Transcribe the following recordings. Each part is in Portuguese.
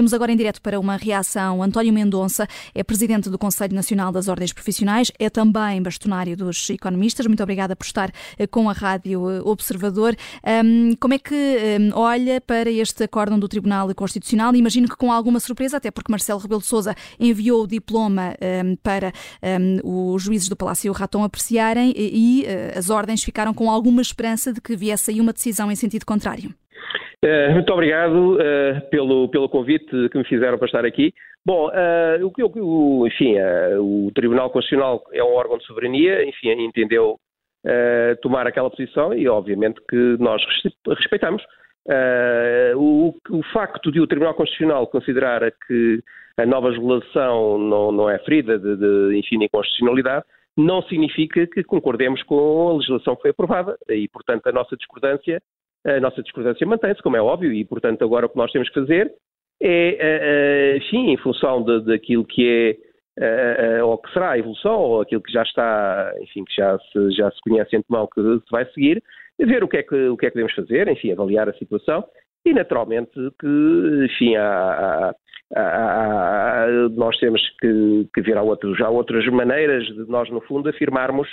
Temos agora em direto para uma reação António Mendonça, é presidente do Conselho Nacional das Ordens Profissionais, é também bastonário dos economistas. Muito obrigada por estar eh, com a Rádio eh, Observador. Como é que olha para este acórdão do Tribunal Constitucional? Imagino que com alguma surpresa, até porque Marcelo Rebelo de Sousa enviou o diploma para os juízes do Palácio Raton apreciarem e eh, as ordens ficaram com alguma esperança de que viesse aí uma decisão em sentido contrário. Uh, muito obrigado uh, pelo, pelo convite que me fizeram para estar aqui. Bom, uh, o o, enfim, o Tribunal Constitucional é um órgão de soberania, enfim, entendeu tomar aquela posição e obviamente que nós respeitamos. O, o, facto de o Tribunal Constitucional considerar que a nova legislação não, não é ferida de, de enfim, inconstitucionalidade não significa que concordemos com a legislação que foi aprovada e, portanto, a nossa discordância a nossa discordância mantém-se, como é óbvio, e portanto agora o que nós temos que fazer é, enfim, em função daquilo que é ou que será a evolução, ou aquilo que já está, enfim, que já se, já se conhece antemão que se vai seguir, ver o que, é que, o que é que devemos fazer, enfim, avaliar a situação e naturalmente que, enfim, há, há, há, nós temos que, que ver há, outros, há outras maneiras de nós, no fundo, afirmarmos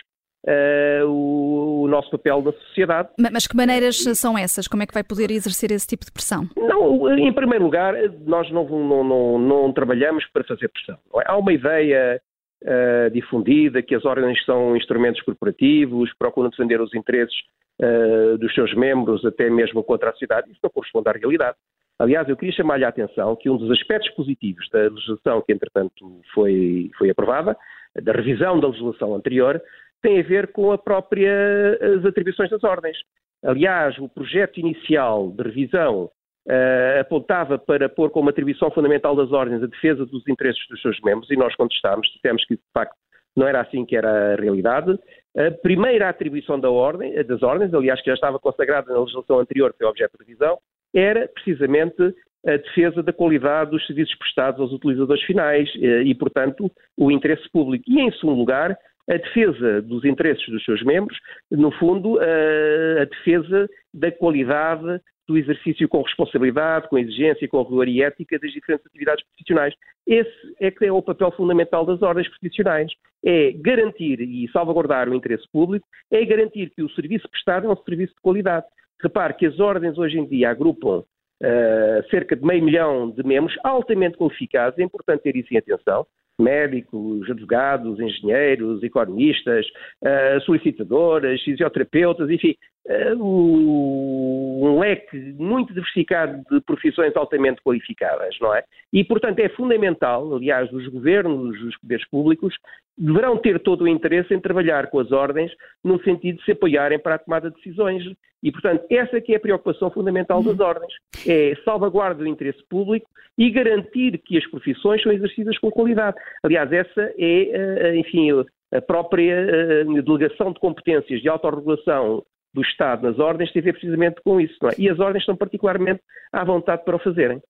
Uh, o, o, nosso papel na sociedade. Mas que maneiras são essas? Como é que vai poder exercer esse tipo de pressão? Não, em primeiro lugar, nós não, não, não, não trabalhamos para fazer pressão. É? Há uma ideia uh, difundida que as ordens são instrumentos corporativos, procuram defender os interesses uh, dos seus membros, até mesmo contra a sociedade. Isso não corresponde à realidade. Aliás, eu queria chamar-lhe a atenção que um dos aspectos positivos da legislação que, entretanto, foi, foi aprovada, da revisão da legislação anterior, tem a ver com a própria, as atribuições das ordens. Aliás, o projeto inicial de revisão uh, apontava para pôr como atribuição fundamental das ordens a defesa dos interesses dos seus membros e nós contestámos, dissemos que de facto não era assim que era a realidade. A primeira atribuição da ordem, das ordens, aliás, que já estava consagrada na legislação anterior, que foi objeto de revisão, era precisamente a defesa da qualidade dos serviços prestados aos utilizadores finais eh, e, portanto, o interesse público. E, em segundo lugar, a defesa dos interesses dos seus membros, no fundo, a, a defesa da qualidade do exercício com responsabilidade, com exigência, com rigor e ética das diferentes atividades profissionais. Esse é que é o papel fundamental das ordens profissionais. É garantir e salvaguardar o interesse público, é garantir que o serviço prestado é um serviço de qualidade. Repare que as ordens hoje em dia agrupam uh, cerca de meio milhão de membros altamente qualificados, é importante ter isso em atenção, médicos, advogados, engenheiros, economistas, uh, solicitadoras, fisioterapeutas, enfim, uh, um leque muito diversificado de profissões altamente qualificadas, não é? E, portanto, é fundamental, aliás, os governos, os poderes públicos, deverão ter todo o interesse em trabalhar com as ordens no sentido de se apoiarem para a tomada de decisões. E, portanto, essa que é a preocupação fundamental das ordens, é salvaguarda do interesse público e garantir que as profissões são exercidas com qualidade. Aliás, essa é, eh, enfim, a própria eh, delegação de competências de autorregulação do Estado nas ordens tem a ver precisamente com isso. É? E as ordens estão particularmente à vontade para o fazerem.